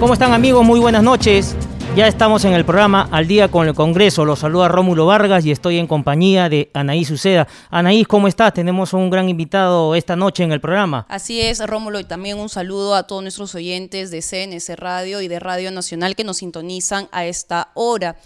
¿Cómo están amigos? Muy buenas noches. Ya estamos en el programa Al Día con el Congreso. Los saluda Rómulo Vargas y estoy en compañía de Anaís Uceda. Anaís, ¿cómo estás? Tenemos un gran invitado esta noche en el programa. Así es, Rómulo, y también un saludo a todos nuestros oyentes de CNS Radio y de Radio Nacional que nos sintonizan a esta hora.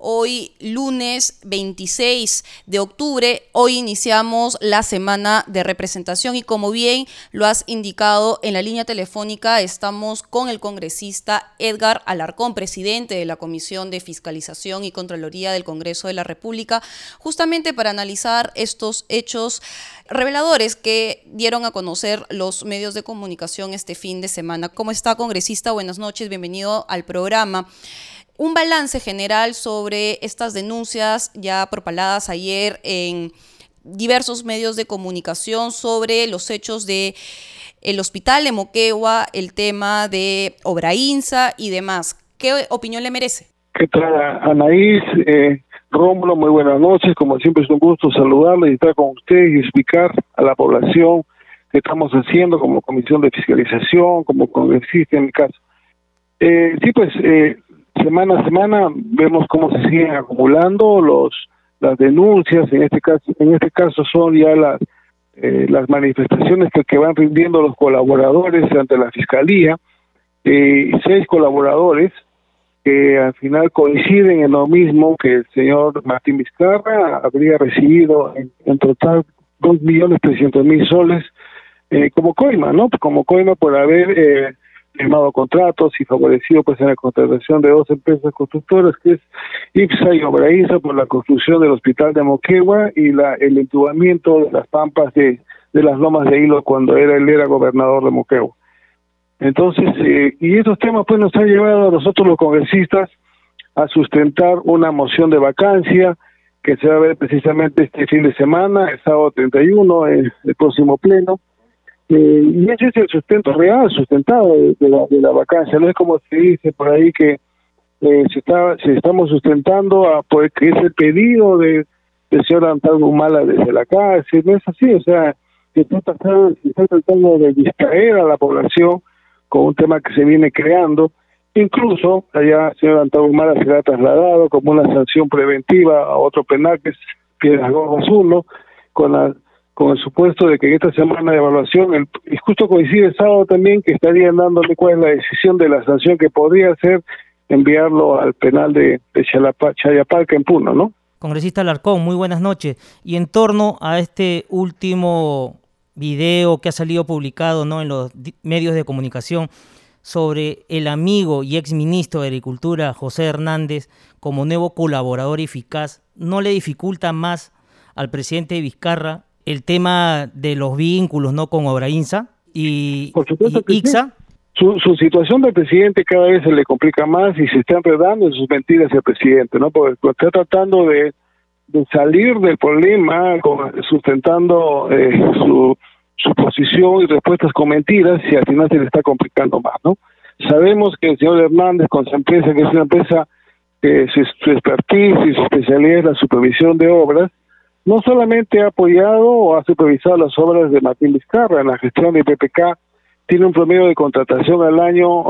Hoy lunes 26 de octubre, hoy iniciamos la semana de representación y como bien lo has indicado en la línea telefónica, estamos con el congresista Edgar Alarcón, presidente de la Comisión de Fiscalización y Contraloría del Congreso de la República, justamente para analizar estos hechos reveladores que dieron a conocer los medios de comunicación este fin de semana. ¿Cómo está, congresista? Buenas noches, bienvenido al programa un balance general sobre estas denuncias ya propaladas ayer en diversos medios de comunicación sobre los hechos de el hospital de Moquegua, el tema de Obraínsa y demás. ¿Qué opinión le merece? ¿Qué tal, Anaís? Eh, Rómulo, muy buenas noches. Como siempre es un gusto saludarle y estar con usted y explicar a la población qué estamos haciendo como comisión de fiscalización, como congresista en mi caso. Eh, sí, pues eh, semana a semana vemos cómo se siguen acumulando los las denuncias en este caso en este caso son ya las eh, las manifestaciones que, que, van rindiendo los colaboradores ante la fiscalía eh, seis colaboradores que al final coinciden en lo mismo que el señor Martín Vizcarra habría recibido en, total dos millones trescientos mil soles eh, como coima no como coima por haber eh, firmado contratos y favorecido pues en la contratación de dos empresas constructoras que es IPSA y Obraíza por la construcción del hospital de Moquegua y la el entubamiento de las pampas de, de las lomas de hilo cuando era él era gobernador de Moquegua. Entonces, eh, y esos temas pues nos han llevado a nosotros los congresistas a sustentar una moción de vacancia que se va a ver precisamente este fin de semana, el sábado 31, el, el próximo pleno, eh, y ese es el sustento real, sustentado de, la, de la vacancia. No es como se dice por ahí que eh, se está se estamos sustentando a pues, que es el pedido de señor Antonio Humala desde la cárcel. No es así, o sea, se está, tratando, está tratando de distraer a la población con un tema que se viene creando. Incluso allá el señor Antonio Humala será trasladado como una sanción preventiva a otro penal que es Piedras Gordas 1, con la con el supuesto de que en esta semana de evaluación, el, justo coincide el sábado también, que estarían dándole cuál es la decisión de la sanción que podría ser enviarlo al penal de, de Chayapalca en Puno, ¿no? Congresista Alarcón, muy buenas noches. Y en torno a este último video que ha salido publicado ¿no? en los medios de comunicación sobre el amigo y ex ministro de Agricultura, José Hernández, como nuevo colaborador eficaz, ¿no le dificulta más al presidente Vizcarra el tema de los vínculos no con Obraínsa y, IXA. Su, su, situación de presidente cada vez se le complica más y se está enredando en sus mentiras el presidente, ¿no? Porque está tratando de, de salir del problema sustentando eh, su, su posición y respuestas con mentiras y al final se le está complicando más, ¿no? Sabemos que el señor Hernández con su empresa, que es una empresa que su, su expertise y su especialidad es la supervisión de obras, no solamente ha apoyado o ha supervisado las obras de Martín Vizcarra en la gestión de PPK, tiene un promedio de contratación al año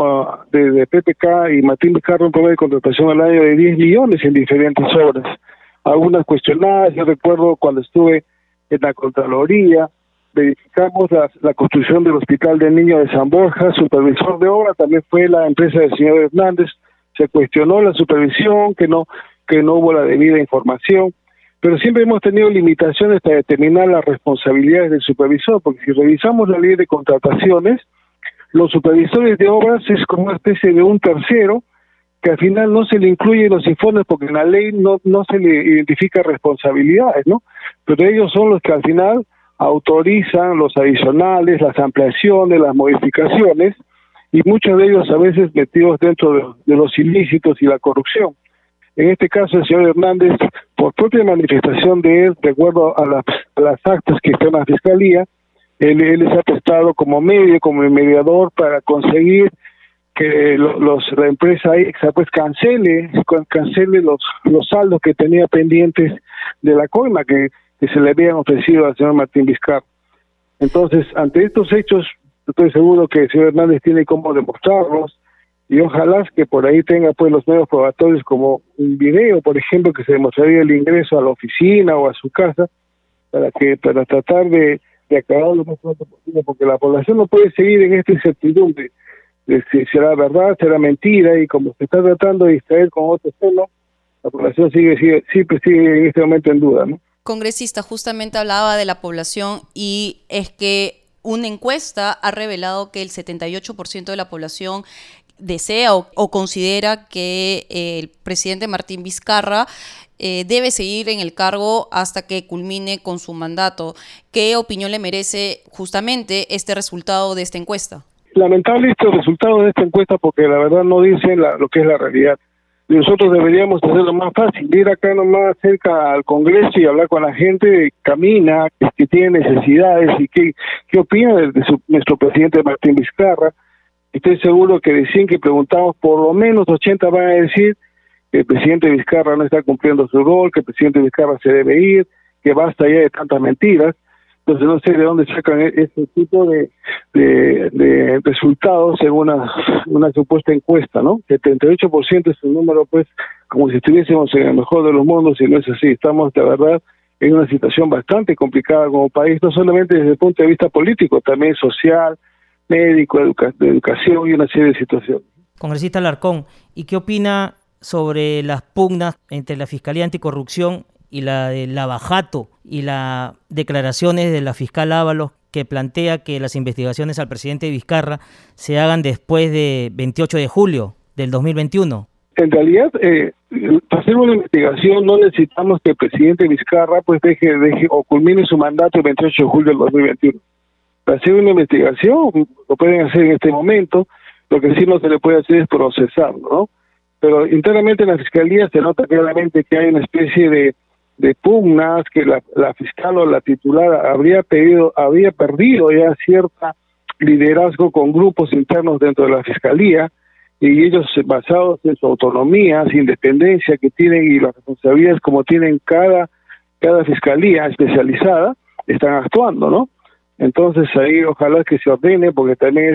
de, de, PPK y Martín Vizcarra un promedio de contratación al año de 10 millones en diferentes obras. Algunas cuestionadas, yo recuerdo cuando estuve en la Contraloría, verificamos la, la construcción del Hospital del Niño de San Borja, supervisor de obra también fue la empresa del señor Hernández, se cuestionó la supervisión, que no, que no hubo la debida información pero siempre hemos tenido limitaciones para determinar las responsabilidades del supervisor, porque si revisamos la ley de contrataciones, los supervisores de obras es como una especie de un tercero que al final no se le incluye en los informes porque en la ley no, no se le identifica responsabilidades, ¿no? Pero ellos son los que al final autorizan los adicionales, las ampliaciones, las modificaciones, y muchos de ellos a veces metidos dentro de, los ilícitos y la corrupción. En este caso, el señor Hernández, por propia manifestación de él, de acuerdo a, las actas que están en la Fiscalía, él, él ha prestado como medio, como mediador para conseguir que los, la empresa EXA pues cancele, cancele los, los saldos que tenía pendientes de la coima que, que se le habían ofrecido al señor Martín Vizcarra. Entonces, ante estos hechos, estoy seguro que el señor Hernández tiene cómo demostrarlos y ojalá que por ahí tenga pues los medios probatorios como un video, por ejemplo, que se demostraría el ingreso a la oficina o a su casa para que para tratar de, de acabar lo más pronto posible, porque la población no puede seguir en esta incertidumbre si será verdad, será mentira, y como se está tratando de distraer con otros temas, la población sigue, sigue, siempre sigue en este momento en duda. ¿no? Congresista, justamente hablaba de la población y es que una encuesta ha revelado que el 78% de la población desea o, considera que el presidente Martín Vizcarra eh, debe seguir en el cargo hasta que culmine con su mandato. ¿Qué opinión le merece justamente este resultado de esta encuesta? lamentable este resultado de esta encuesta porque la verdad no dicen lo que es la realidad. nosotros deberíamos hacerlo más fácil, ir acá nomás cerca al Congreso y hablar con la gente, camina, que tiene necesidades y qué, qué opina de, nuestro presidente Martín Vizcarra. Estoy seguro que de 100 que preguntamos, por lo menos 80 van a decir que el presidente Vizcarra no está cumpliendo su rol, que el presidente Vizcarra se debe ir, que basta ya de tantas mentiras. Entonces no sé de dónde sacan e-, ese tipo de, resultados según una, una supuesta encuesta, ¿no? 78% es un número, pues, como si estuviésemos en el mejor de los mundos y no es así. Estamos, de verdad, en una situación bastante complicada como país, no solamente desde el punto de vista político, también social, médico, de educación y una serie de situaciones. Congresista Larcón, ¿y qué opina sobre las pugnas entre la Fiscalía Anticorrupción y la de Lavajato y las declaraciones de la fiscal Ábalos que plantea que las investigaciones al presidente Vizcarra se hagan después de 28 de julio del 2021. En realidad, eh, para hacer una investigación no necesitamos que el presidente Vizcarra pues deje, deje o culmine su mandato el 28 de julio del 2021. Hacer una investigación lo pueden hacer en este momento, lo que sí no se le puede hacer es procesarlo, ¿no? Pero internamente en la Fiscalía se nota claramente que hay una especie de de pugnas que la, la, fiscal o la titular habría pedido, había perdido ya cierta liderazgo con grupos internos dentro de la fiscalía y ellos basados en su autonomía, su independencia que tienen y las responsabilidades como tienen cada cada fiscalía especializada están actuando, ¿no? Entonces ahí ojalá que se ordene porque también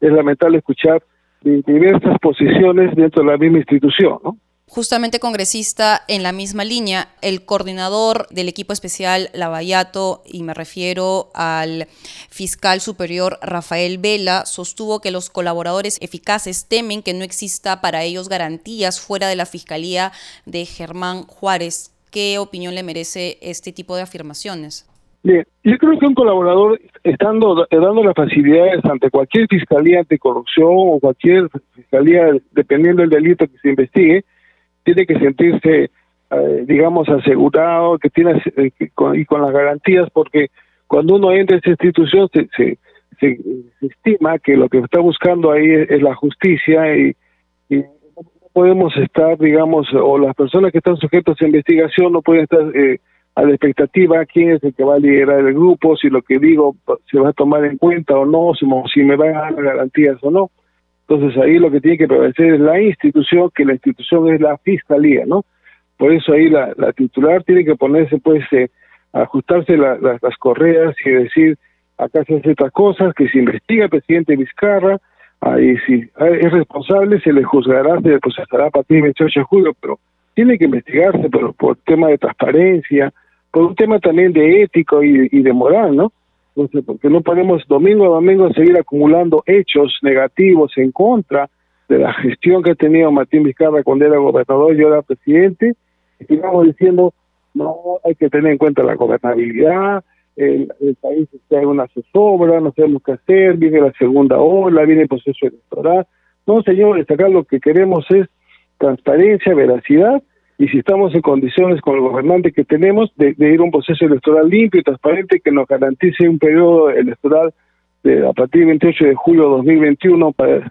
es, lamentable escuchar diversas posiciones dentro de la misma institución, ¿no? Justamente congresista en la misma línea, el coordinador del equipo especial Lavallato, y me refiero al fiscal superior Rafael Vela, sostuvo que los colaboradores eficaces temen que no exista para ellos garantías fuera de la fiscalía de Germán Juárez. ¿Qué opinión le merece este tipo de afirmaciones? Bien, yo creo que un colaborador, estando dando las facilidades ante cualquier fiscalía anticorrupción o cualquier fiscalía, dependiendo del delito que se investigue, tiene que sentirse, eh, digamos, asegurado, que tiene eh, y con las garantías, porque cuando uno entra a esa institución se, se, se, estima que lo que está buscando ahí es, la justicia y, no podemos estar, digamos, o las personas que están sujetas a investigación no pueden estar eh, a la expectativa quién es el que va a liderar el grupo, si lo que digo se va a tomar en cuenta o no, si, me van a dar garantías o no. Entonces ahí lo que tiene que prevalecer es la institución, que la institución es la fiscalía, ¿no? Por eso ahí la, titular tiene que ponerse, pues, eh, ajustarse las correas y decir, acá se hacen estas cosas, que se investiga el presidente Vizcarra, ahí si es responsable, se le juzgará, se le procesará a partir del 28 de julio, pero tiene que investigarse pero por tema de transparencia, por un tema también de ético y de moral, ¿no? Entonces, porque no podemos domingo a domingo seguir acumulando hechos negativos en contra de la gestión que ha tenido Martín Vizcarra cuando era gobernador y ahora presidente, y sigamos diciendo, no, hay que tener en cuenta la gobernabilidad, el, país está en una zozobra, no sabemos qué hacer, viene la segunda ola, viene el proceso electoral. No, señores, acá lo que queremos es transparencia, veracidad y si estamos en condiciones con el gobernante que tenemos de, ir a un proceso electoral limpio y transparente que nos garantice un periodo electoral de, a partir del 28 de julio de 2021 para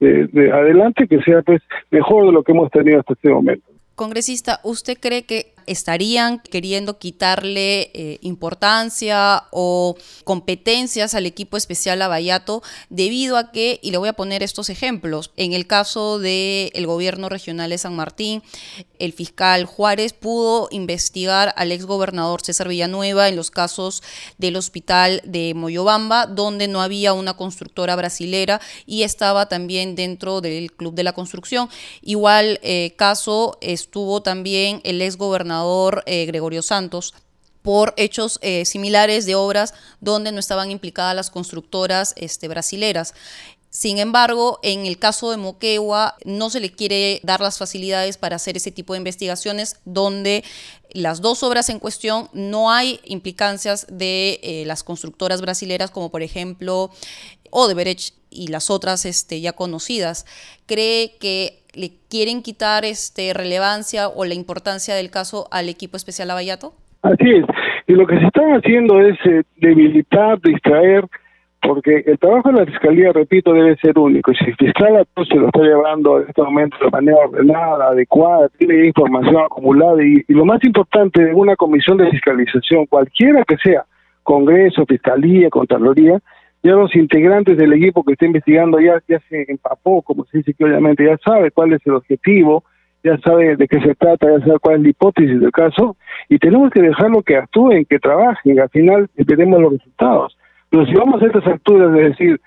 de, adelante que sea pues mejor de lo que hemos tenido hasta este momento. Congresista, ¿usted cree que estarían queriendo quitarle eh, importancia o competencias al equipo especial Lavallato debido a que, y le voy a poner estos ejemplos, en el caso del el gobierno regional de San Martín, el fiscal Juárez pudo investigar al exgobernador César Villanueva en los casos del hospital de Moyobamba, donde no había una constructora brasilera y estaba también dentro del Club de la Construcción. Igual eh, caso estuvo también el exgobernador eh, Gregorio Santos por hechos eh, similares de obras donde no estaban implicadas las constructoras este, brasileras. Sin embargo, en el caso de Moquegua no se le quiere dar las facilidades para hacer ese tipo de investigaciones donde las dos obras en cuestión no hay implicancias de eh, las constructoras brasileras como por ejemplo Odebrecht y las otras este, ya conocidas. ¿Cree que le quieren quitar este, relevancia o la importancia del caso al equipo especial Lavallato? Así es. Y lo que se está haciendo es eh, debilitar, distraer porque el trabajo de la Fiscalía, repito, debe ser único. Y si el fiscal se lo está llevando en este momento de manera ordenada, adecuada, tiene información acumulada y, lo más importante de una comisión de fiscalización, cualquiera que sea, Congreso, Fiscalía, Contraloría, ya los integrantes del equipo que está investigando ya, ya se empapó, como se dice que obviamente ya sabe cuál es el objetivo, ya sabe de qué se trata, ya sabe cuál es la hipótesis del caso, y tenemos que dejarlo que actúen, que trabajen, al final veremos los resultados. Pero si vamos a estas alturas de decir,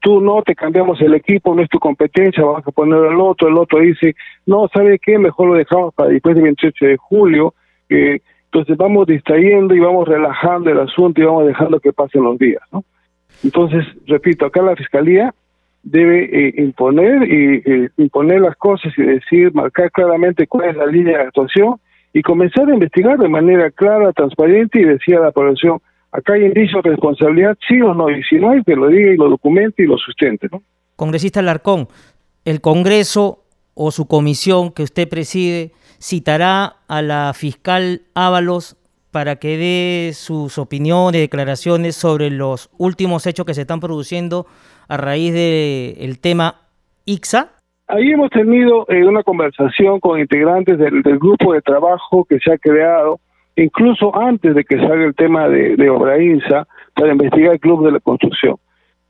tú no te cambiamos el equipo, no es tu competencia, vamos a poner al otro, el otro dice, no, ¿sabe qué? Mejor lo dejamos para después del 28 de julio. entonces vamos distrayendo y vamos relajando el asunto y vamos dejando que pasen los días, ¿no? Entonces, repito, acá la Fiscalía debe eh, imponer y eh, imponer las cosas y decir, marcar claramente cuál es la línea de actuación y comenzar a investigar de manera clara, transparente y decir a la población, acá hay indicios de responsabilidad, sí o no, y si no hay, que lo diga y lo documente y lo sustente. ¿no? Congresista Larcón, el Congreso o su comisión que usted preside citará a la fiscal Ábalos para que dé sus opiniones, declaraciones sobre los últimos hechos que se están produciendo a raíz del tema IXA? Ahí hemos tenido eh, una conversación con integrantes del, grupo de trabajo que se ha creado incluso antes de que salga el tema de, de Obrainsa, para investigar el Club de la Construcción.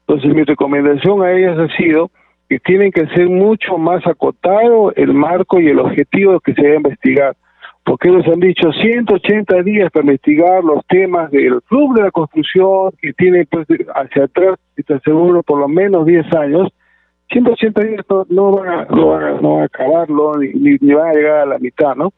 Entonces mi recomendación a ellas ha sido que tienen que ser mucho más acotado el marco y el objetivo que se debe investigar, porque ellos han dicho 180 días para investigar los temas del Club de la Construcción, que tiene pues hacia atrás, está seguro, por lo menos 10 años, 180 días no, van, a, no, a, acabarlo, ni, ni van a llegar a la mitad, ¿no?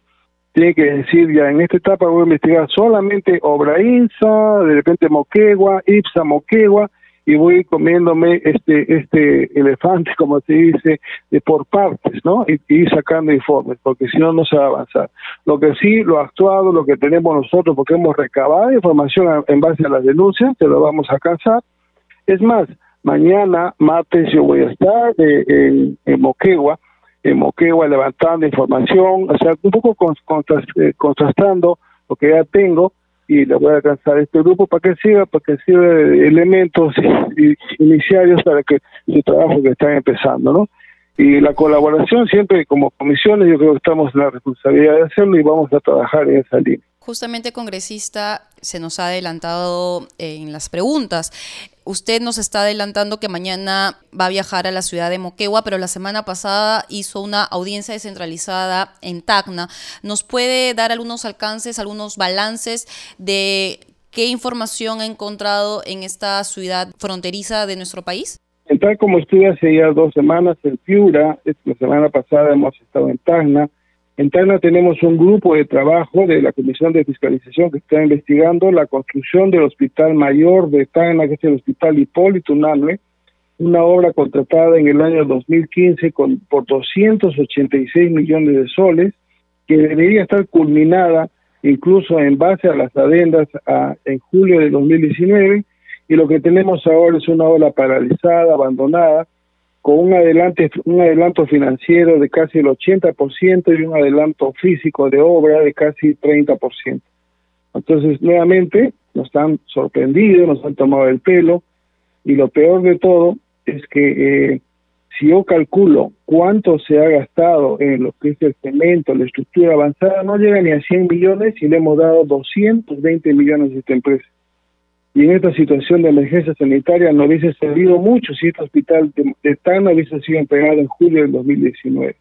tiene que decir ya en esta etapa voy a investigar solamente obra INSA, de repente Moquegua, IPSA Moquegua, y voy comiéndome este este elefante, como se dice, de por partes, ¿no? Y, sacando informes, porque si no, no se va a avanzar. Lo que sí, lo actuado, lo que tenemos nosotros, porque hemos recabado información en base a las denuncias, te lo vamos a alcanzar. Es más, mañana, martes, yo voy a estar eh, en, en Moquegua, en Moquegua levantando información, o sea, un poco eh, contrastando lo que ya tengo y le voy a alcanzar este grupo para que siga, para que sirva elementos iniciales para que su trabajo que están empezando, ¿no? Y la colaboración siempre como comisiones, yo creo que estamos en la responsabilidad de hacerlo y vamos a trabajar en esa línea. Justamente, congresista, se nos ha adelantado en las preguntas. Usted nos está adelantando que mañana va a viajar a la ciudad de Moquegua, pero la semana pasada hizo una audiencia descentralizada en Tacna. ¿Nos puede dar algunos alcances, algunos balances de qué información ha encontrado en esta ciudad fronteriza de nuestro país? Tal como estuve hace ya dos semanas en Piura, la semana pasada hemos estado en Tacna, en Tacna tenemos un grupo de trabajo de la Comisión de Fiscalización que está investigando la construcción del Hospital Mayor de Tacna, que es el Hospital Hipólito Unanue, una obra contratada en el año 2015 con, por 286 millones de soles, que debería estar culminada incluso en base a las adendas a, en julio de 2019, y lo que tenemos ahora es una obra paralizada, abandonada, con un, adelante, un adelanto financiero de casi el 80% y un adelanto físico de obra de casi 30%. Entonces, nuevamente, nos han sorprendido, nos han tomado el pelo, Y lo peor de todo es que eh, si yo calculo cuánto se ha gastado en lo que es el cemento, la estructura avanzada, no llega ni a 100 millones y le hemos dado 220 millones a esta empresa. Y en esta situación de emergencia sanitaria no hubiese servido mucho si este hospital de, de hubiese sido entregado en julio del 2019.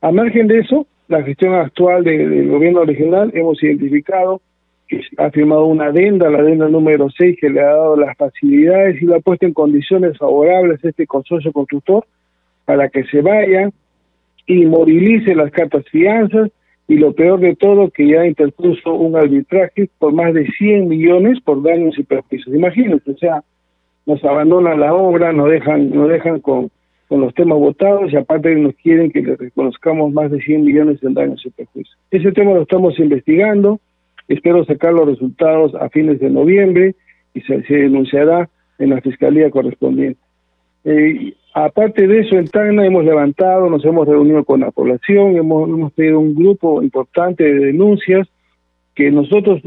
A margen de eso, la gestión actual del gobierno regional hemos identificado que ha firmado una adenda, la adenda número 6, que le ha dado las facilidades y lo ha puesto en condiciones favorables a este consorcio constructor para que se vaya y movilice las cartas fianzas y lo peor de todo que ya interpuso un arbitraje por más de 100 millones por daños y perjuicios. Imagínense, o sea, nos abandonan la obra, nos dejan, nos dejan con, con los temas votados y aparte nos quieren que le reconozcamos más de 100 millones en daños y perjuicios. Ese tema lo estamos investigando, espero sacar los resultados a fines de noviembre y se, denunciará en la fiscalía correspondiente. Eh, aparte de eso, en Tacna hemos levantado, nos hemos reunido con la población, hemos, hemos tenido un grupo importante de denuncias que nosotros,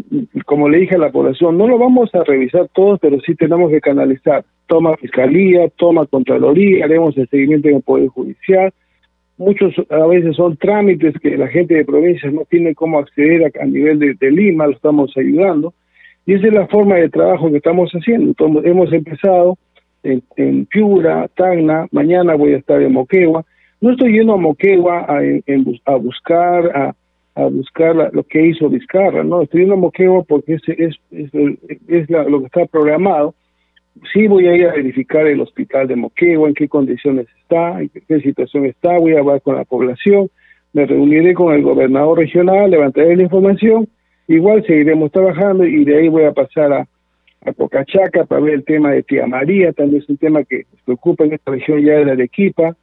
como le dije a la población, no lo vamos a revisar todos, pero sí tenemos que canalizar. Toma Fiscalía, toma Contraloría, haremos el seguimiento en el Poder Judicial. Muchos a veces son trámites que la gente de provincias no tiene cómo acceder a, nivel de, Lima, lo estamos ayudando. Y esa es la forma de trabajo que estamos haciendo. hemos empezado en, en, Piura, Tacna, mañana voy a estar en Moquegua. No estoy yendo a Moquegua a, a buscar, a, a buscar lo que hizo Vizcarra, ¿no? Estoy yendo a Moquegua porque es, es, es, lo que está programado. Sí voy a ir a verificar el hospital de Moquegua, en qué condiciones está, en qué situación está, voy a hablar con la población, me reuniré con el gobernador regional, levantaré la información, igual seguiremos trabajando y de ahí voy a pasar a, a Cocachaca para ver el tema de Tía María, también es un tema que preocupa en esta región ya de la Arequipa,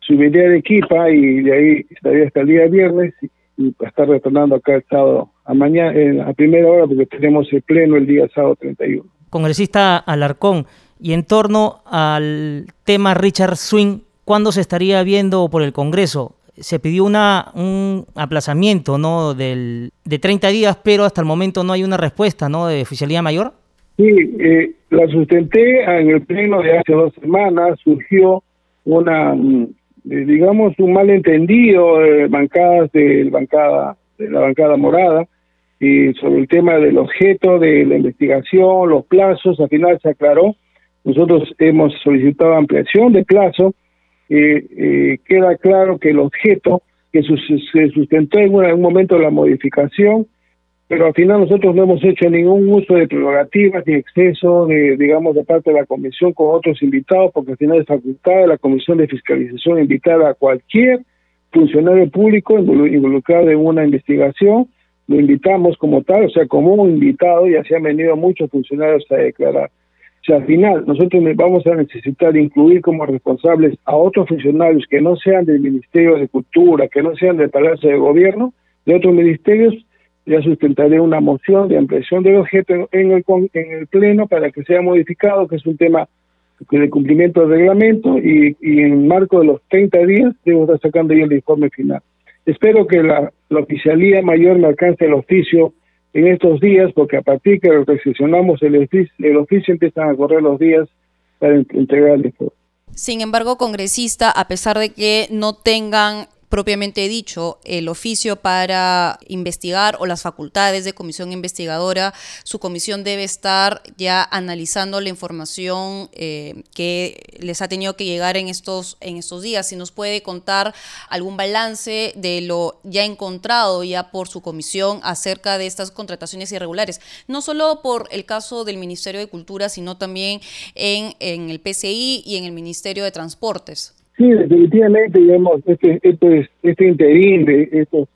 subiré a Arequipa y de ahí estaría hasta el día viernes y estar retornando acá el sábado a mañana a primera hora porque tenemos el pleno el día sábado 31. Congresista Alarcón, y en torno al tema Richard Swing, ¿cuándo se estaría viendo por el Congreso? Se pidió una, un aplazamiento ¿no? Del, de 30 días, pero hasta el momento no hay una respuesta ¿no? de oficialidad mayor. Sí, eh, la sustenté en el pleno de hace dos semanas, surgió una mm, eh, digamos, un malentendido de bancadas de, bancada, de la bancada morada y sobre el tema del objeto de la investigación, los plazos, al final se aclaró. Nosotros hemos solicitado ampliación de plazo. Eh, eh, queda claro que el objeto que se sustentó en un momento la modificación pero al final nosotros no hemos hecho ningún uso de prerrogativas ni exceso, de, digamos, de parte de la comisión con otros invitados, porque al final es facultad de la comisión de fiscalización invitar a cualquier funcionario público involucrado en una investigación, lo invitamos como tal, o sea, como un invitado, y así han venido muchos funcionarios a declarar. O sea, al final nosotros vamos a necesitar incluir como responsables a otros funcionarios que no sean del Ministerio de Cultura, que no sean del Palacio de Gobierno, de otros ministerios, ya sustentaré una moción de ampliación del objeto en el, en el Pleno para que sea modificado, que es un tema de cumplimiento del reglamento y, y en marco de los 30 días debo estar sacando ya el informe final. Espero que la, oficialía mayor me alcance el oficio en estos días, porque a partir que recesionamos el oficio, el oficio empiezan a correr los días para entregar el informe. Sin embargo, congresista, a pesar de que no tengan propiamente dicho el oficio para investigar o las facultades de comisión investigadora, su comisión debe estar ya analizando la información eh, que les ha tenido que llegar en estos, en estos días. Si nos puede contar algún balance de lo ya encontrado ya por su comisión acerca de estas contrataciones irregulares, no solo por el caso del Ministerio de Cultura, sino también en, en el PCI y en el Ministerio de Transportes. Sí, definitivamente, digamos, este, este, este interín de estos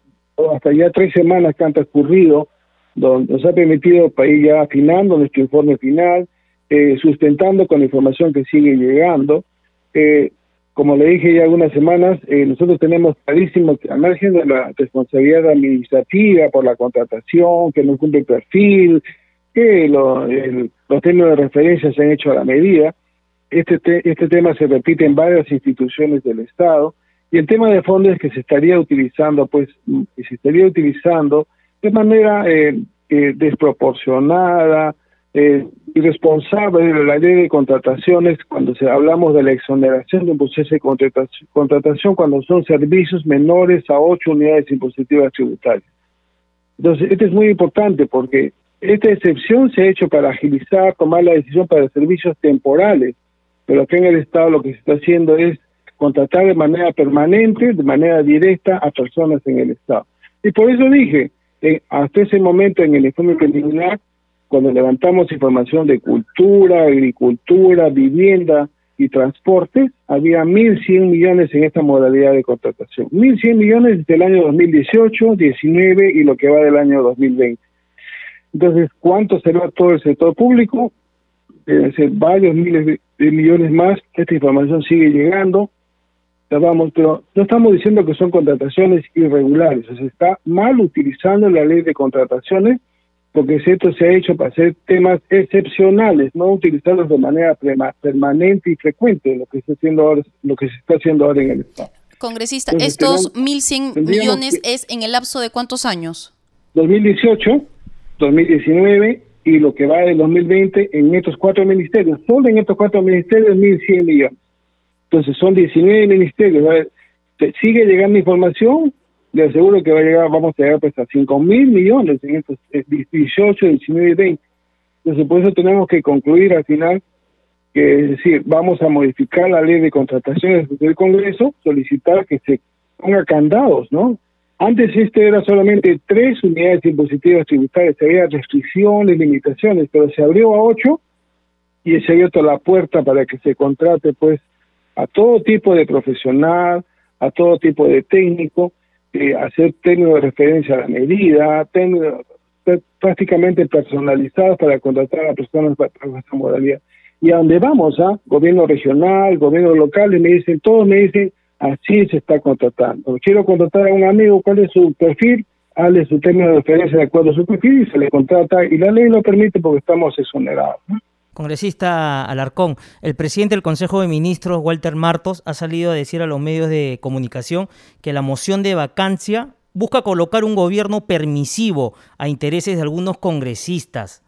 hasta ya tres semanas que han transcurrido, donde nos ha permitido para ir ya afinando nuestro informe final, eh, sustentando con la información que sigue llegando. Eh, como le dije ya algunas semanas, eh, nosotros tenemos clarísimo que al margen de la responsabilidad administrativa por la contratación, que no cumple el perfil, que los términos de referencia se han hecho a la medida, este, este tema se repite en varias instituciones del Estado y el tema de fondo es que se estaría utilizando, pues, se estaría utilizando de manera eh, eh, desproporcionada, eh, irresponsable de la ley de contrataciones cuando se hablamos de la exoneración de un proceso de contratación, contratación cuando son servicios menores a ocho unidades impositivas tributarias. Entonces, esto es muy importante porque esta excepción se ha hecho para agilizar, tomar la decisión para servicios temporales, pero acá en el Estado lo que se está haciendo es contratar de manera permanente, de manera directa a personas en el Estado. Y por eso dije, eh, hasta ese momento en el informe preliminar, cuando levantamos información de cultura, agricultura, vivienda y transporte, había 1.100 millones en esta modalidad de contratación. 1.100 millones desde el año 2018, 19 y lo que va del año 2020. Entonces, ¿cuánto será todo el sector público? Deben ser varios miles de millones más. Esta información sigue llegando vamos, pero no estamos diciendo que son contrataciones irregulares, o se está mal utilizando la ley de contrataciones porque esto se ha hecho para hacer temas excepcionales, no utilizarlos de manera permanente y frecuente, lo que está haciendo ahora, lo que se está haciendo ahora en el Estado. Congresista, estos 1.100 millones es en el lapso de cuántos años? 2018, 2019 y lo que va del 2020 en estos cuatro ministerios. Solo en estos cuatro ministerios 1.100 millones. Entonces son 19 ministerios. Sigue llegando información, le aseguro que va a llegar, vamos a llegar pues a 5 mil millones en estos 18, 19 y 20. Entonces por eso tenemos que concluir al final que es decir, vamos a modificar la ley de contrataciones del Congreso, solicitar que se ponga candados, ¿no? Antes este era solamente tres unidades impositivas tributarias, había restricciones, limitaciones, pero se abrió a ocho y se abierto la puerta para que se contrate pues a todo tipo de profesional, a todo tipo de técnico, eh, hacer técnicos de referencia a la medida, técnicos prácticamente personalizados para contratar a personas para, esta modalidad. Y a donde vamos, ¿ah? gobierno regional, gobierno local, me dicen, todos me dicen, así se está contratando. Quiero contratar a un amigo, ¿cuál es su perfil? Hazle su técnico de referencia de acuerdo a su perfil y se le contrata, y la ley lo permite porque estamos exonerados. Congresista Alarcón, el presidente del Consejo de Ministros, Walter Martos, ha salido a decir a los medios de comunicación que la moción de vacancia busca colocar un gobierno permisivo a intereses de algunos congresistas.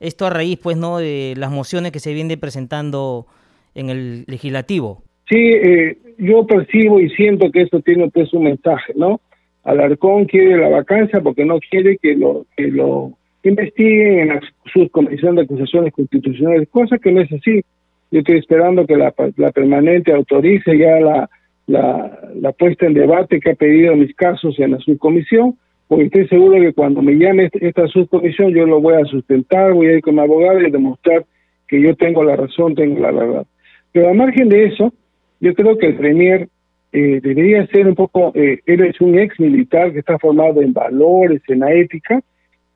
Esto a raíz, pues, no de las mociones que se vienen presentando en el legislativo. Sí, eh, yo percibo y siento que eso tiene pues un mensaje, ¿no? Alarcón quiere la vacancia porque no quiere que lo que lo investiguen en la subcomisión de acusaciones constitucionales, cosa que no es así. Yo estoy esperando que la, la permanente autorice ya la, la, la, puesta en debate que ha pedido mis casos en la subcomisión, porque estoy seguro que cuando me llame este, esta subcomisión yo lo voy a sustentar, voy a ir con mi abogado y demostrar que yo tengo la razón, tengo la verdad. Pero a margen de eso, yo creo que el Premier eh, debería ser un poco, eh, él es un ex militar que está formado en valores, en la ética,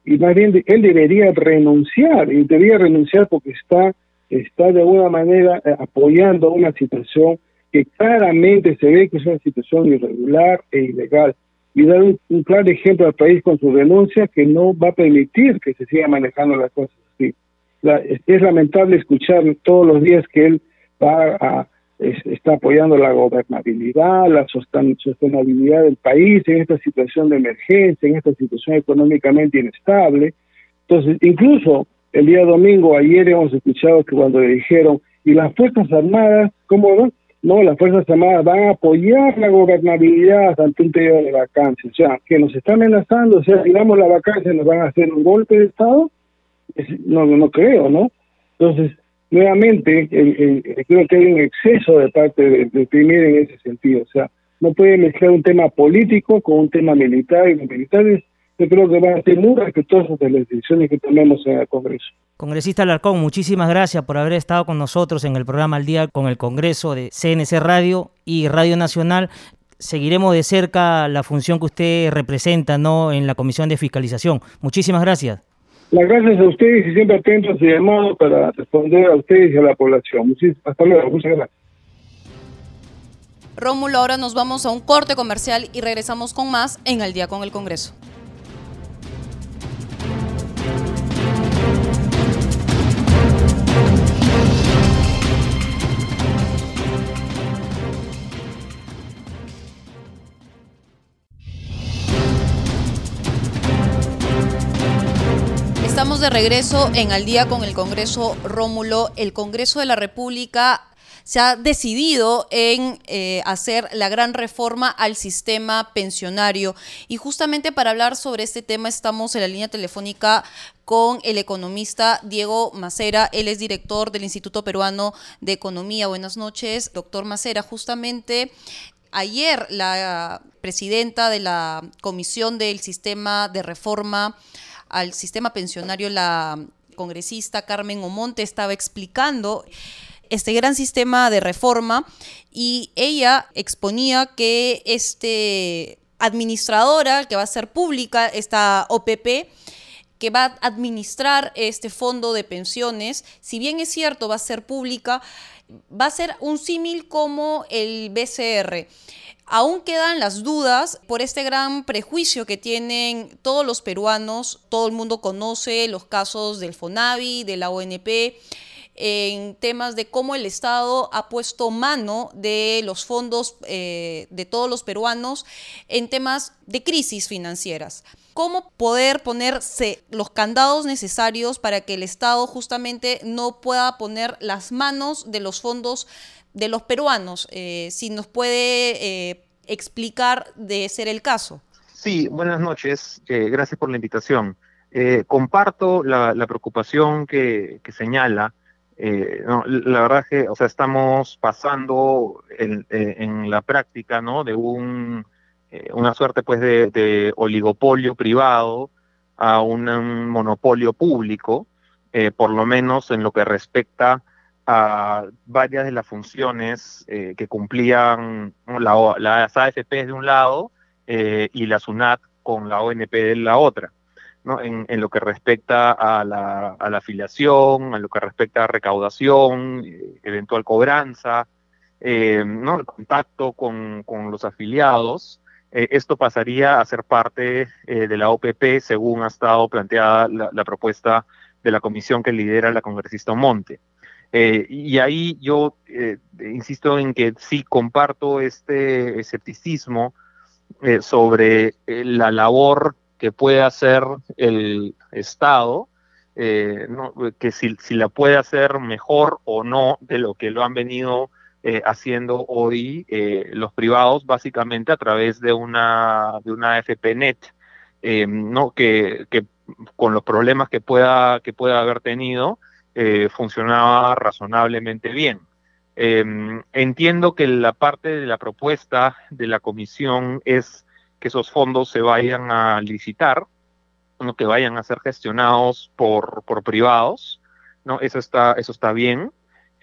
y más bien él debería renunciar, y debería renunciar porque está, está de alguna manera eh, apoyando una situación que claramente se ve que es una situación irregular e ilegal, y dar un, claro ejemplo al país con su renuncia que no va a permitir que se siga manejando las cosas así. es lamentable escuchar todos los días que él va a está apoyando la gobernabilidad, la sostenibilidad del país en esta situación de emergencia, en esta situación económicamente inestable. Entonces, incluso el día domingo, ayer hemos escuchado que cuando dijeron, y las Fuerzas Armadas, ¿cómo no? No, las Fuerzas Armadas van a apoyar la gobernabilidad ante un periodo de vacancia. O sea, que nos está amenazando, o sea, si damos la vacancia, nos van a hacer un golpe de Estado. No, no creo, ¿no? Entonces, nuevamente creo que hay un exceso de parte de Premier en ese sentido. O sea, no puede mezclar un tema político con un tema militar y los militares yo creo que van a ser muy respetuosos de las decisiones que tomemos en el Congreso. Congresista Alarcón, muchísimas gracias por haber estado con nosotros en el programa Al Día con el Congreso de CNC Radio y Radio Nacional. Seguiremos de cerca la función que usted representa ¿no? en la Comisión de Fiscalización. Muchísimas gracias. Las gracias a ustedes y siempre atentos y llamados para responder a ustedes y a la población. hasta luego, muchas gracias. Rómulo, ahora nos vamos a un corte comercial y regresamos con más en Al Día con el Congreso. Estamos de regreso en Al día con el Congreso Rómulo. El Congreso de la República se ha decidido en eh, hacer la gran reforma al sistema pensionario. Y justamente para hablar sobre este tema estamos en la línea telefónica con el economista Diego Macera. Él es director del Instituto Peruano de Economía. Buenas noches, doctor Macera. Justamente ayer la presidenta de la Comisión del Sistema de Reforma al Sistema Pensionario, la congresista Carmen Omonte, estaba explicando este gran sistema de reforma y ella exponía que este administradora que va a ser pública, esta OPP, que va a administrar este fondo de pensiones, si bien es cierto va a ser pública, va a ser un símil como el BCR. Aún quedan las dudas por este gran prejuicio que tienen todos los peruanos, todo el mundo conoce los casos del FONAVI, de la ONP, en temas de cómo el Estado ha puesto mano de los fondos eh, de todos los peruanos en temas de crisis financieras. ¿Cómo poder ponerse los candados necesarios para que el Estado justamente no pueda poner las manos de los fondos de los peruanos? Eh, si nos puede eh, explicar de ser el caso. Sí, buenas noches. gracias por la invitación. comparto la, preocupación que, señala eh, la verdad es que, o sea, estamos pasando en, eh, la práctica, ¿no? De un, eh, una suerte, pues, de, oligopolio privado a un, monopolio público, por lo menos en lo que respecta varias de las funciones que cumplían la, las AFP de un lado y la SUNAT con la ONP de la otra en, lo que respecta a la, afiliación, a lo que respecta a recaudación, eh, eventual cobranza, eh, ¿no? el contacto con, los afiliados. Eh, esto pasaría a ser parte de la OPP según ha estado planteada la, propuesta de la comisión que lidera la congresista Monte. Y ahí yo insisto en que sí comparto este escepticismo sobre la labor que puede hacer el Estado, eh, que si, la puede hacer mejor o no de lo que lo han venido eh, haciendo hoy eh, los privados, básicamente a través de una, de una FPNet, ¿no? Que, que, con los problemas que pueda, que pueda haber tenido, funcionaba razonablemente bien. entiendo que la parte de la propuesta de la comisión es que esos fondos se vayan a licitar, ¿no? que vayan a ser gestionados por, por privados, ¿no? Eso está, eso está bien.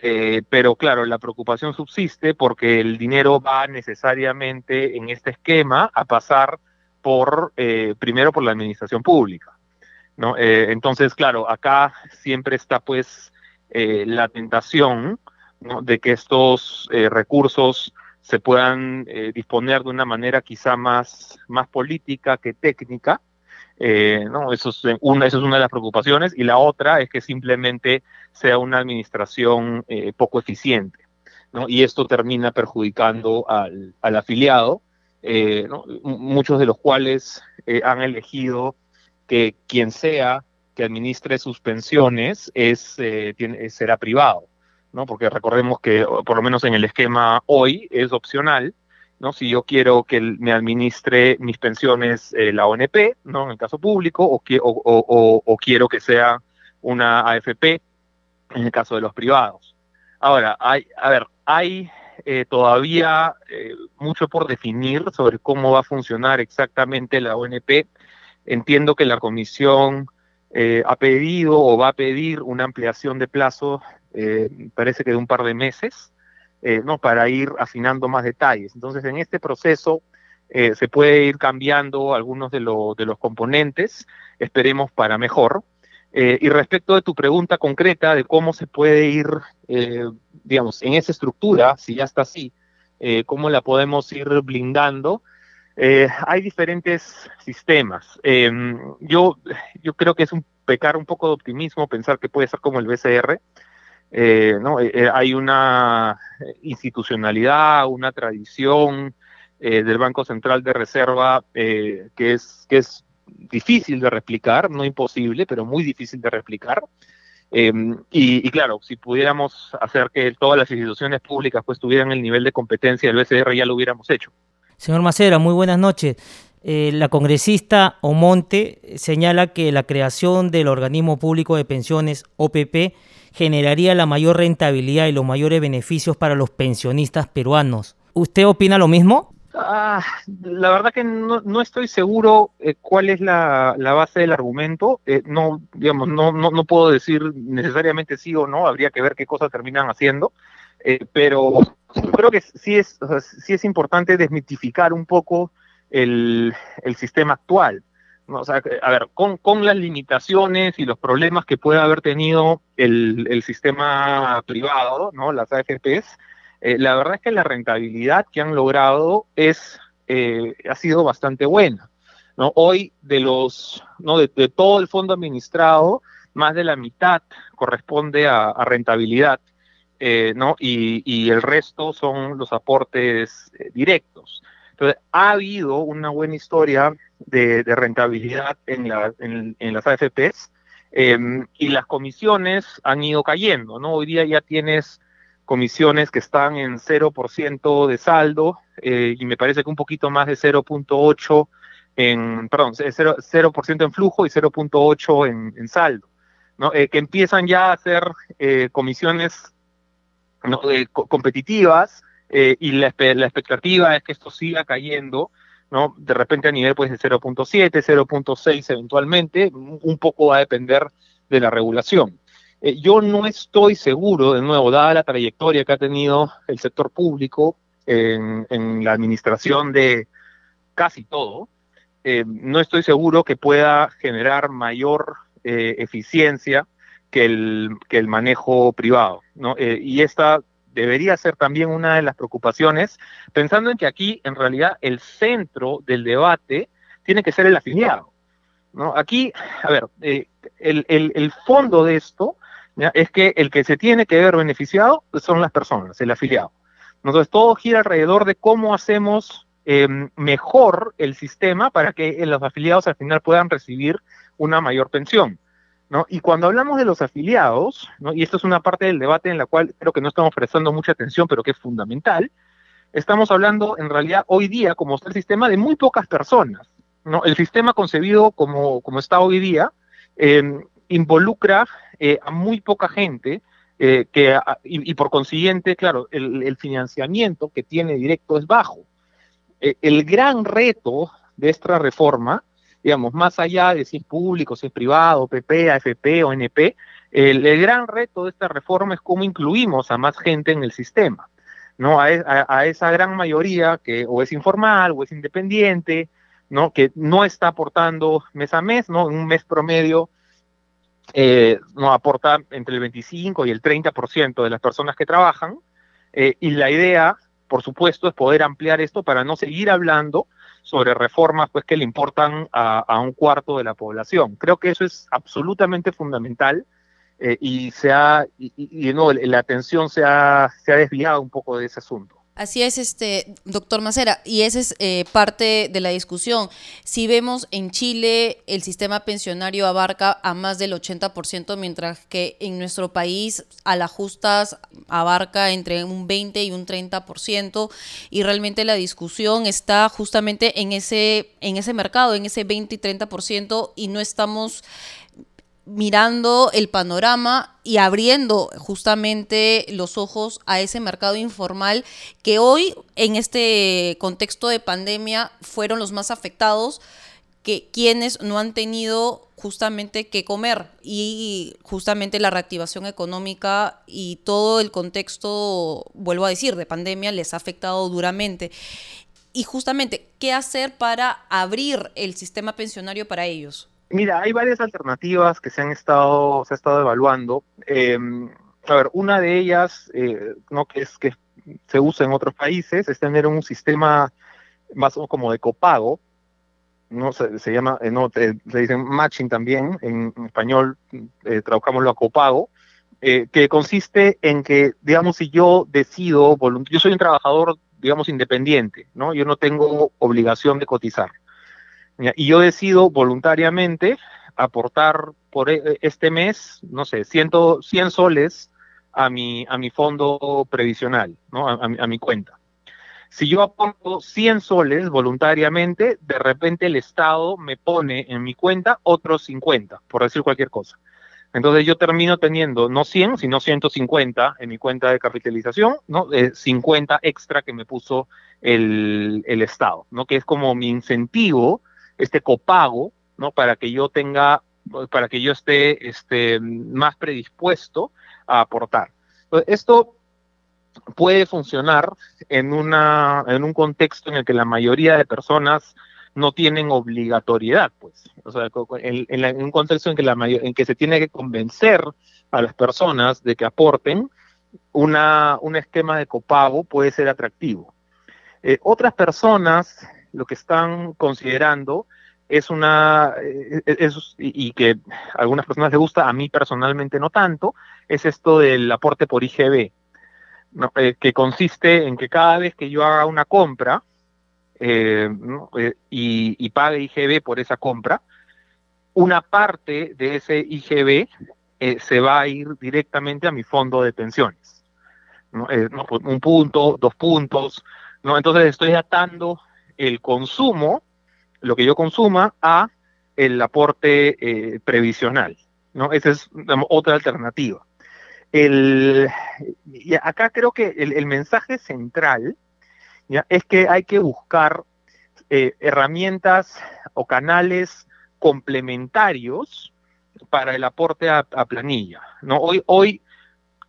Eh, pero claro, la preocupación subsiste porque el dinero va necesariamente en este esquema a pasar por, eh, primero por la administración pública. ¿No? Eh, entonces, claro, acá siempre está pues la tentación de que estos recursos se puedan eh, disponer de una manera quizá más, más política que técnica. Eh, ¿no? Eso, es una, eso es una de las preocupaciones. Y la otra es que simplemente sea una administración eh, poco eficiente. ¿no? Y esto termina perjudicando al, al afiliado, muchos de los cuales han elegido que quien sea que administre sus pensiones es, tiene, será privado. ¿no? Porque recordemos que por lo menos en el esquema hoy es opcional, ¿no? Si yo quiero que me administre mis pensiones eh, la ONP, ¿no? En el caso público, o, o, quiero que sea una AFP en el caso de los privados. Ahora, hay, a ver, hay eh, todavía eh, mucho por definir sobre cómo va a funcionar exactamente la ONP. Entiendo que la comisión ha pedido o va a pedir una ampliación de plazo eh, parece que de un par de meses, eh, ¿no? para ir afinando más detalles. Entonces, en este proceso eh, se puede ir cambiando algunos de, de los componentes, esperemos para mejor. y respecto de tu pregunta concreta de cómo se puede ir, digamos, en esa estructura, si ya está así, cómo la podemos ir blindando, hay diferentes sistemas. yo, yo creo que es un pecar un poco de optimismo pensar que puede ser como el BCR, eh. Eh, eh, hay una institucionalidad, una tradición del Banco Central de Reserva que, es, que es difícil de replicar, no imposible, pero muy difícil de replicar. Em, y, claro, si pudiéramos hacer que todas las instituciones públicas pues tuvieran el nivel de competencia del BCR, ya lo hubiéramos hecho. Señor Macera, muy buenas noches. Eh, la congresista Omonte señala que la creación del organismo público de pensiones, OPP, generaría la mayor rentabilidad y los mayores beneficios para los pensionistas peruanos. ¿Usted opina lo mismo? Ah, la verdad que no, estoy seguro eh, cuál es la, base del argumento. Eh, no, digamos, no, no, no, puedo decir necesariamente sí o no. Habría que ver qué cosas terminan haciendo. Eh, pero creo que sí es, sí es importante desmitificar un poco el, sistema actual. O sea, a ver, con, con, las limitaciones y los problemas que puede haber tenido el, el sistema privado, ¿no? Las AFPs, eh, la verdad es que la rentabilidad que han logrado es, eh, ha sido bastante buena. ¿no? Hoy, de, los, ¿no? de, todo el fondo administrado, más de la mitad corresponde a, rentabilidad. Eh, ¿no? Y, el resto son los aportes directos. Entonces, ha habido una buena historia de, rentabilidad en, en, las AFPs y las comisiones han ido cayendo, ¿no? Hoy día ya tienes comisiones que están en 0% de saldo eh, y me parece que un poquito más de 0.8 en, perdón, 0%, en flujo y 0.8 en, en, saldo, ¿no? Eh, que empiezan ya a ser eh, comisiones ¿no? competitivas y la, la, expectativa es que esto siga cayendo, ¿no? De repente a nivel pues de 0.7, 0.6 eventualmente, un poco va a depender de la regulación. Eh, yo no estoy seguro, de nuevo, dada la trayectoria que ha tenido el sector público en, la administración de casi todo, eh, no estoy seguro que pueda generar mayor eh, eficiencia que el, que el manejo privado. ¿no? y esta debería ser también una de las preocupaciones, pensando en que aquí en realidad el centro del debate tiene que ser el afiliado. ¿no? Aquí, a ver, el, el, el, fondo de esto es que el que se tiene que ver beneficiado son las personas, el afiliado. Entonces, todo gira alrededor de cómo hacemos em, mejor el sistema para que los afiliados al final puedan recibir una mayor pensión. ¿No? Y cuando hablamos de los afiliados, ¿no? y esto es una parte del debate en la cual creo que no estamos prestando mucha atención, pero que es fundamental, estamos hablando en realidad hoy día, como está el sistema, de muy pocas personas. ¿no? El sistema concebido como, como está hoy día eh, involucra eh, a muy poca gente eh, que, y, por consiguiente, claro, el, financiamiento que tiene directo es bajo. Eh, el gran reto de esta reforma, digamos, más allá de si es público, si es privado, PP, AFP, ONP, el, el gran reto de esta reforma es cómo incluimos a más gente en el sistema. ¿no? A, a, esa gran mayoría que o es informal o es independiente, ¿no? que no está aportando mes a mes, ¿no? en un mes promedio eh, nos aporta entre el 25 y el 30% de las personas que trabajan. Eh, y la idea, por supuesto, es poder ampliar esto para no seguir hablando sobre reformas pues, que le importan a, un cuarto de la población. Creo que eso es absolutamente fundamental eh, y, se ha, y, no, la atención se ha, se ha desviado un poco de ese asunto. Así es, este doctor Macera, y esa es eh, parte de la discusión. Si vemos en Chile, el sistema pensionario abarca a más del 80%, mientras que en nuestro país a las justas abarca entre un 20 y un 30%, y realmente la discusión está justamente en ese, en ese mercado, en ese 20 y 30%, y no estamos mirando el panorama y abriendo justamente los ojos a ese mercado informal que hoy en este contexto de pandemia fueron los más afectados que quienes no han tenido justamente que comer y justamente la reactivación económica y todo el contexto, vuelvo a decir, de pandemia les ha afectado duramente. Y justamente, ¿qué hacer para abrir el sistema pensionario para ellos? Mira, hay varias alternativas que se han estado, se ha estado evaluando. Em, a ver, una de ellas, eh, ¿no? que es que se usa en otros países, es tener un sistema más como de copago, no se, llama, eh, no, se dicen matching también, en, español eh, traduzcámoslo a copago, eh, que consiste en que, digamos, si yo decido, yo soy un trabajador, digamos, independiente, ¿no? Yo no tengo obligación de cotizar. Y yo decido voluntariamente aportar por e, este mes, no sé, 100, 100 soles a mi, a mi fondo previsional, ¿no? a, mi cuenta. Si yo aporto 100 soles voluntariamente, de repente el Estado me pone en mi cuenta otros 50, por decir cualquier cosa. Entonces yo termino teniendo no 100, sino 150 en mi cuenta de capitalización, ¿no? 50 extra que me puso el, el, Estado, ¿no? Que es como mi incentivo, este copago, ¿no? Para que yo tenga, para que yo esté este, más predispuesto a aportar. esto puede funcionar en, una, en un contexto en el que la mayoría de personas no tienen obligatoriedad, pues. O sea, en, un contexto en que, la en que se tiene que convencer a las personas de que aporten, una, un esquema de copago puede ser atractivo. Eh, otras personas lo que están considerando es una, eh, es, y que a algunas personas les gusta, a mí personalmente no tanto, es esto del aporte por IGB, eh, que consiste en que cada vez que yo haga una compra, eh, y, pague IGB por esa compra, una parte de ese IGB se va a ir directamente a mi fondo de pensiones. Pues, un punto, dos puntos, ¿no? Entonces estoy atando el consumo, lo que yo consuma, a el aporte previsional. ¿no? Esa es otra alternativa. El, y acá creo que el mensaje central es que hay que buscar eh, herramientas o canales complementarios para el aporte a, planilla. ¿no? Hoy, hoy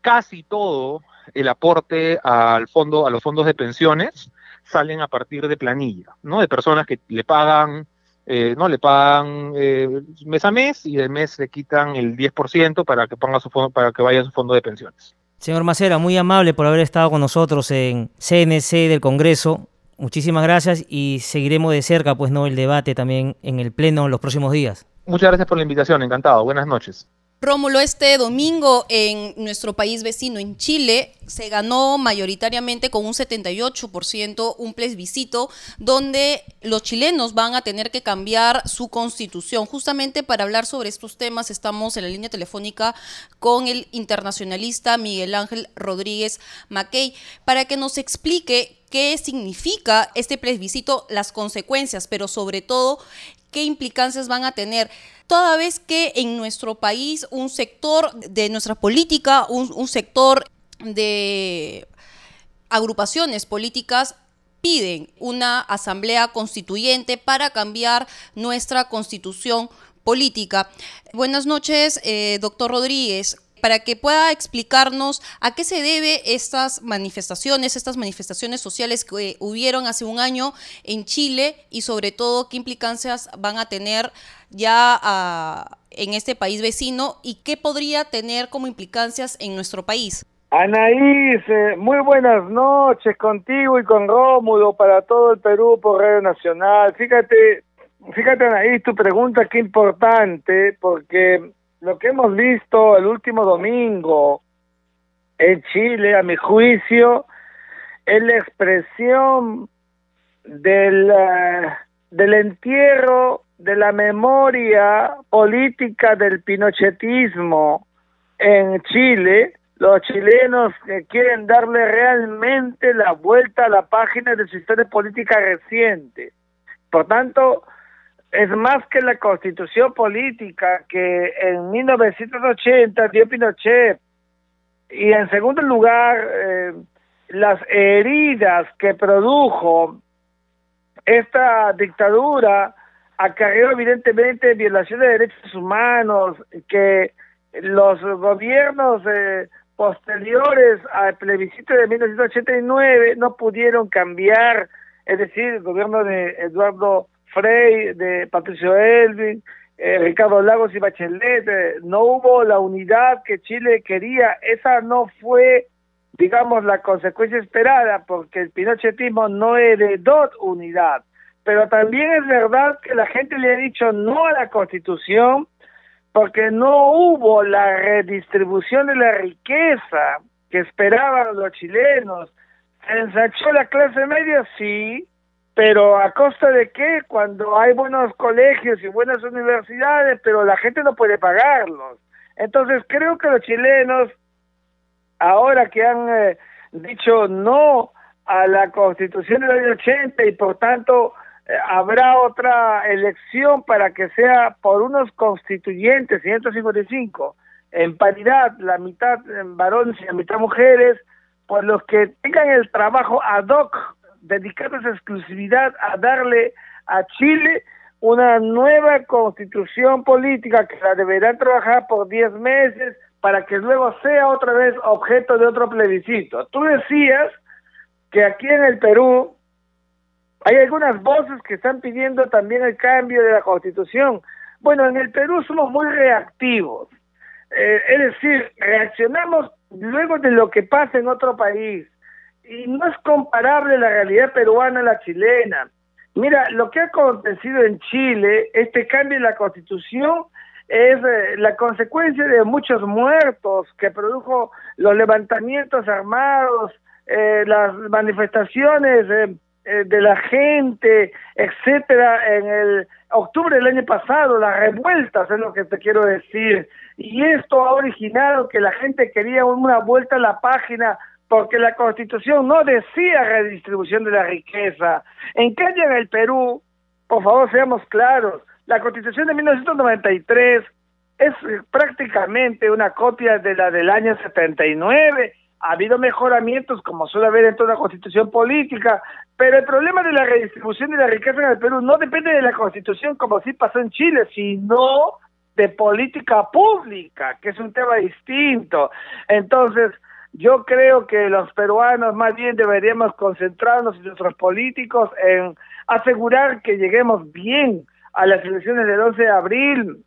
casi todo el aporte al fondo, a los fondos de pensiones salen a partir de planilla, ¿no? De personas que le pagan, eh, no le pagan eh, mes a mes y de mes le quitan el 10% para que ponga su fondo, para que vaya a su fondo de pensiones. Señor Macera, muy amable por haber estado con nosotros en CNC del Congreso. Muchísimas gracias y seguiremos de cerca pues no el debate también en el pleno en los próximos días. Muchas gracias por la invitación, encantado. Buenas noches. Rómulo, este domingo en nuestro país vecino, en Chile, se ganó mayoritariamente con un 78% un plebiscito donde los chilenos van a tener que cambiar su constitución. Justamente para hablar sobre estos temas estamos en la línea telefónica con el internacionalista Miguel Ángel Rodríguez Mackey para que nos explique qué significa este plebiscito, las consecuencias, pero sobre todo qué implicancias van a tener toda vez que en nuestro país un sector de nuestra política, un, sector de agrupaciones políticas piden una asamblea constituyente para cambiar nuestra constitución política. Buenas noches, eh, doctor Rodríguez para que pueda explicarnos a qué se debe estas manifestaciones, estas manifestaciones sociales que hubieron hace un año en Chile y sobre todo qué implicancias van a tener ya ah, en este país vecino y qué podría tener como implicancias en nuestro país. Anaís, eh, muy buenas noches contigo y con Rómulo para todo el Perú por Radio Nacional. Fíjate, fíjate Anaís, tu pregunta qué importante porque lo que hemos visto el último domingo en Chile, a mi juicio, es la expresión del, eh, del entierro de la memoria política del pinochetismo en Chile, los chilenos que quieren darle realmente la vuelta a la página de su historia política reciente. Por tanto, es más que la constitución política que en 1980 dio Pinochet y en segundo lugar eh, las heridas que produjo esta dictadura acarreó evidentemente violación de derechos humanos que los gobiernos eh, posteriores al plebiscito de 1989 no pudieron cambiar, es decir, el gobierno de Eduardo Frey, de Patricio Elvin, eh, Ricardo Lagos y Bachelet, eh, no hubo la unidad que Chile quería, esa no fue, digamos, la consecuencia esperada, porque el pinochetismo no heredó unidad, pero también es verdad que la gente le ha dicho no a la constitución, porque no hubo la redistribución de la riqueza que esperaban los chilenos. ¿Se ensanchó la clase media? Sí, pero a costa de qué cuando hay buenos colegios y buenas universidades pero la gente no puede pagarlos. Entonces creo que los chilenos ahora que han eh, dicho no a la constitución del año 80 y por tanto eh, habrá otra elección para que sea por unos constituyentes 155 en paridad la mitad varones y la mitad mujeres por los que tengan el trabajo ad hoc dedicado esa exclusividad a darle a Chile una nueva constitución política que la deberá trabajar por 10 meses para que luego sea otra vez objeto de otro plebiscito. Tú decías que aquí en el Perú hay algunas voces que están pidiendo también el cambio de la constitución. Bueno, en el Perú somos muy reactivos. Eh, es decir, reaccionamos luego de lo que pasa en otro país y no es comparable la realidad peruana a la chilena. Mira, lo que ha acontecido en Chile, este cambio en la constitución, es eh, la consecuencia de muchos muertos que produjo los levantamientos armados, eh, las manifestaciones eh, de la gente, etcétera, en el octubre del año pasado, las revueltas es lo que te quiero decir. Y esto ha originado que la gente quería una vuelta a la página porque la constitución no decía redistribución de la riqueza. En cambio, en el Perú, por favor, seamos claros, la constitución de 1993 es prácticamente una copia de la del año 79. Ha habido mejoramientos, como suele haber en toda constitución política, pero el problema de la redistribución de la riqueza en el Perú no depende de la constitución, como sí pasó en Chile, sino de política pública, que es un tema distinto. Entonces, yo creo que los peruanos más bien deberíamos concentrarnos en nuestros políticos en asegurar que lleguemos bien a las elecciones del 11 de abril,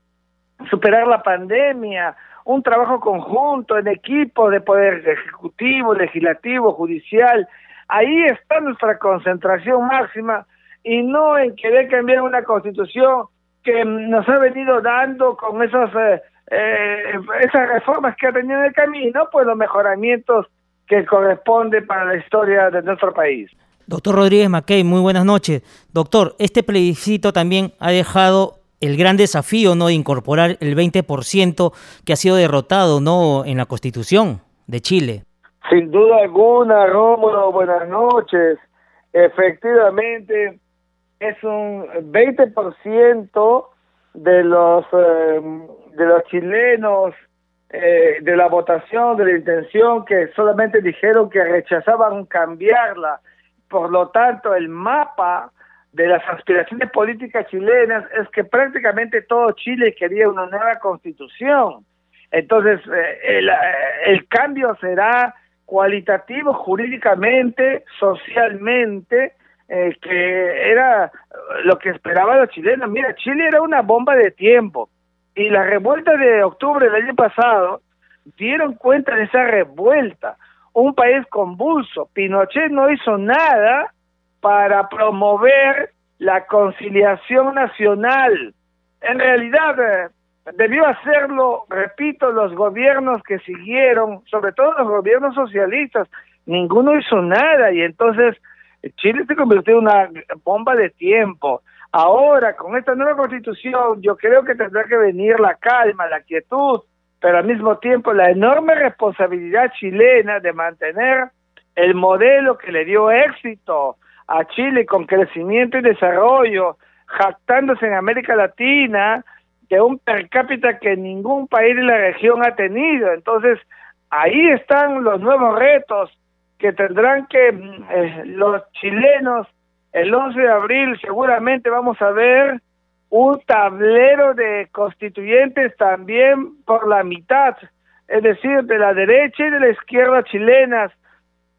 superar la pandemia, un trabajo conjunto en equipo de poder ejecutivo, legislativo, judicial. Ahí está nuestra concentración máxima y no en querer cambiar una constitución que nos ha venido dando con esos eh, eh, esas reformas que ha tenido en el camino, pues los mejoramientos que corresponden para la historia de nuestro país. Doctor Rodríguez Mackey, muy buenas noches. Doctor, este plebiscito también ha dejado el gran desafío ¿no? de incorporar el 20% que ha sido derrotado ¿no? en la Constitución de Chile. Sin duda alguna, Rómulo, buenas noches. Efectivamente, es un 20% de los eh, de los chilenos eh, de la votación de la intención que solamente dijeron que rechazaban cambiarla. Por lo tanto el mapa de las aspiraciones políticas chilenas es que prácticamente todo Chile quería una nueva constitución. Entonces eh, el, el cambio será cualitativo jurídicamente socialmente eh, que era lo que esperaban los chilenos. Mira, Chile era una bomba de tiempo y la revuelta de octubre del año pasado dieron cuenta de esa revuelta. Un país convulso. Pinochet no hizo nada para promover la conciliación nacional. En realidad, eh, debió hacerlo, repito, los gobiernos que siguieron, sobre todo los gobiernos socialistas. Ninguno hizo nada y entonces Chile se convirtió en una bomba de tiempo. Ahora, con esta nueva constitución, yo creo que tendrá que venir la calma, la quietud, pero al mismo tiempo la enorme responsabilidad chilena de mantener el modelo que le dio éxito a Chile con crecimiento y desarrollo, jactándose en América Latina de un per cápita que ningún país de la región ha tenido. Entonces, ahí están los nuevos retos que tendrán que eh, los chilenos el 11 de abril seguramente vamos a ver un tablero de constituyentes también por la mitad, es decir, de la derecha y de la izquierda chilenas,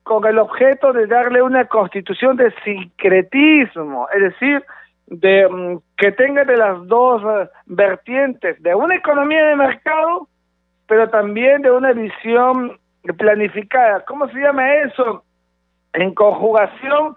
con el objeto de darle una constitución de sincretismo, es decir, de mm, que tenga de las dos eh, vertientes, de una economía de mercado, pero también de una visión planificada. ¿Cómo se llama eso? En conjugación,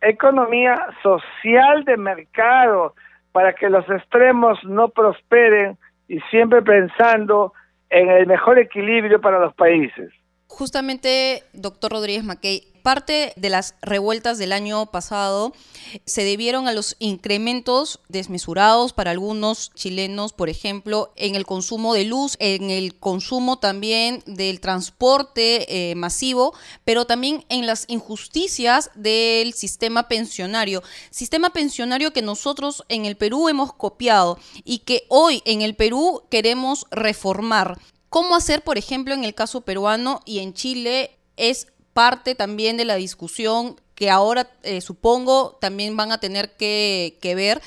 economía social de mercado, para que los extremos no prosperen y siempre pensando en el mejor equilibrio para los países. Justamente, doctor Rodríguez Mackey, parte de las revueltas del año pasado se debieron a los incrementos desmesurados para algunos chilenos, por ejemplo, en el consumo de luz, en el consumo también del transporte eh, masivo, pero también en las injusticias del sistema pensionario. Sistema pensionario que nosotros en el Perú hemos copiado y que hoy en el Perú queremos reformar. ¿Cómo hacer, por ejemplo, en el caso peruano y en Chile es parte también de la discusión que ahora eh, supongo también van a tener que, ver.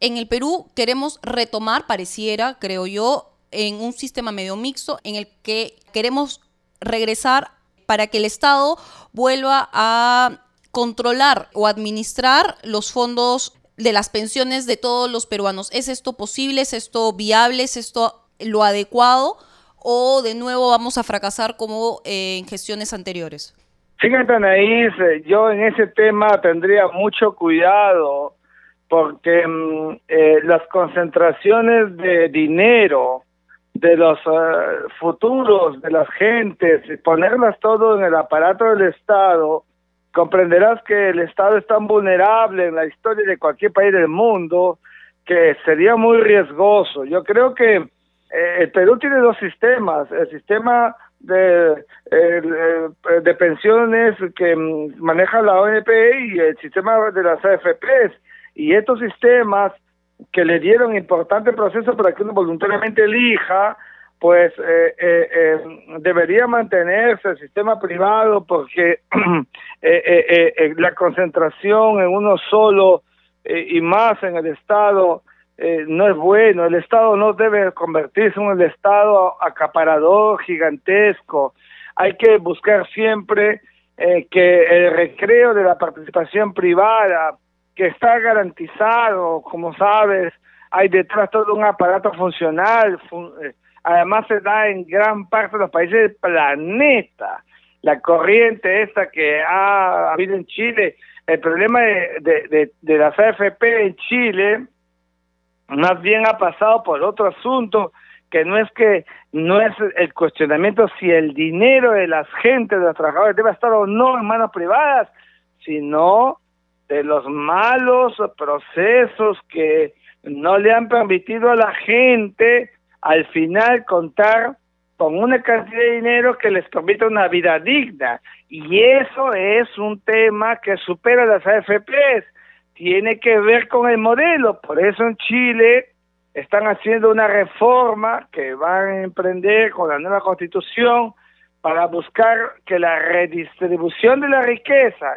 En el Perú queremos retomar, pareciera, creo yo, en un sistema medio mixto en el que queremos regresar para que el Estado vuelva a controlar o administrar los fondos de las pensiones de todos los peruanos. ¿Es esto posible? ¿Es esto viable? ¿Es esto lo adecuado? ¿O de nuevo vamos a fracasar como en gestiones anteriores? Fíjate, Anaís, eh, yo en ese tema tendría mucho cuidado porque mm, eh, las concentraciones de dinero de los eh, futuros de las gentes, ponerlas todo en el aparato del Estado, comprenderás que el Estado es tan vulnerable en la historia de cualquier país del mundo que sería muy riesgoso. Yo creo que el Perú tiene dos sistemas, el sistema de, de pensiones que maneja la ONP y el sistema de las AFPs. Y estos sistemas que le dieron importante proceso para que uno voluntariamente elija, pues eh, eh, eh, debería mantenerse el sistema privado porque la concentración en uno solo y más en el Estado eh, no es bueno. El Estado no debe convertirse en un Estado acaparador, gigantesco. Hay que buscar siempre eh, que el recreo de la participación privada, que está garantizado, como sabes, hay detrás todo un aparato funcional. Eh, además se da en gran parte de los países del planeta. La corriente esta que ha habido en Chile, el problema de, de, de las AFP en Chile, más bien ha pasado por otro asunto que no es que no es el cuestionamiento si el dinero de las gentes, de los trabajadores debe estar o no en manos privadas, sino de los malos procesos que no le han permitido a la gente al final contar con una cantidad de dinero que les permita una vida digna. Y eso es un tema que supera las AFPs tiene que ver con el modelo. Por eso en Chile están haciendo una reforma que van a emprender con la nueva constitución para buscar que la redistribución de la riqueza,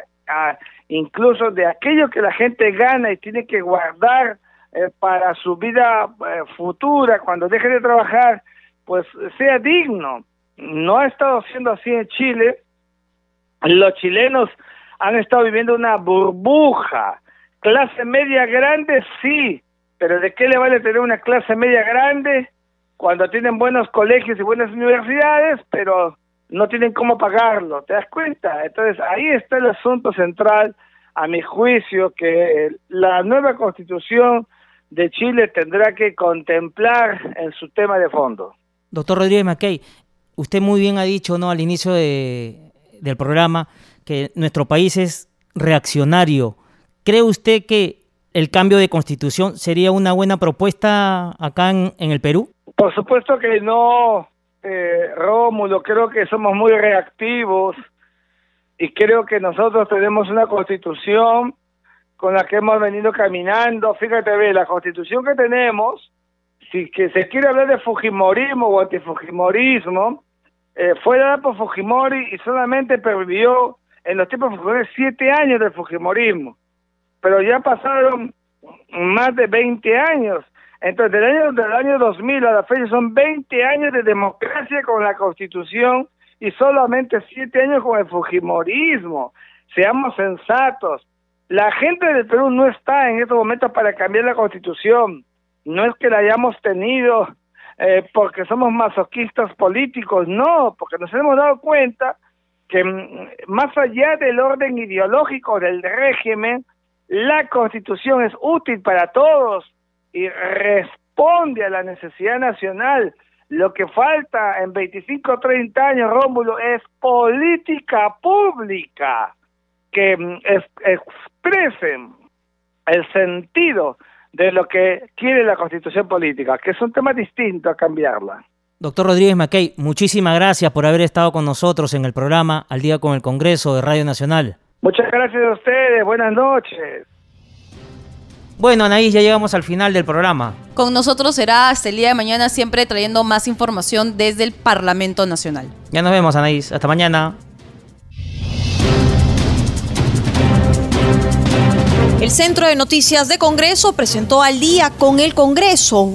incluso de aquello que la gente gana y tiene que guardar eh, para su vida eh, futura, cuando deje de trabajar, pues sea digno. No ha estado siendo así en Chile. Los chilenos han estado viviendo una burbuja Clase media grande, sí, pero ¿de qué le vale tener una clase media grande cuando tienen buenos colegios y buenas universidades, pero no tienen cómo pagarlo? ¿Te das cuenta? Entonces ahí está el asunto central, a mi juicio, que la nueva constitución de Chile tendrá que contemplar en su tema de fondo. Doctor Rodríguez Mackey, usted muy bien ha dicho ¿no? al inicio de, del programa que nuestro país es reaccionario ¿Cree usted que el cambio de constitución sería una buena propuesta acá en, el Perú? Por supuesto que no, eh, Rómulo, creo que somos muy reactivos y creo que nosotros tenemos una constitución con la que hemos venido caminando. Fíjate, ve, la constitución que tenemos, si que se quiere hablar de Fujimorismo o antifujimorismo, eh, fue dada por Fujimori y solamente pervivió en los tiempos Fujimori siete años de Fujimorismo pero ya pasaron más de 20 años. Entonces, del año, del año 2000 a la fecha son 20 años de democracia con la Constitución y solamente 7 años con el Fujimorismo. Seamos sensatos. La gente del Perú no está en estos momentos para cambiar la Constitución. No es que la hayamos tenido eh, porque somos masoquistas políticos, no, porque nos hemos dado cuenta que mm, más allá del orden ideológico del régimen, la constitución es útil para todos y responde a la necesidad nacional. Lo que falta en 25 o 30 años, Rómulo, es política pública. que mm, expresen el sentido de lo que quiere la constitución política, que es un tema distinto a cambiarla. Doctor Rodríguez Mackey, muchísimas gracias por haber estado con nosotros en el programa Al Día con el Congreso de Radio Nacional. Muchas gracias a ustedes, buenas noches. Bueno, Anaís, ya llegamos al final del programa. Con nosotros será hasta el día de mañana, siempre trayendo más información desde el Parlamento Nacional. Ya nos vemos, Anaís. Hasta mañana. El Centro de Noticias de Congreso presentó al día con el Congreso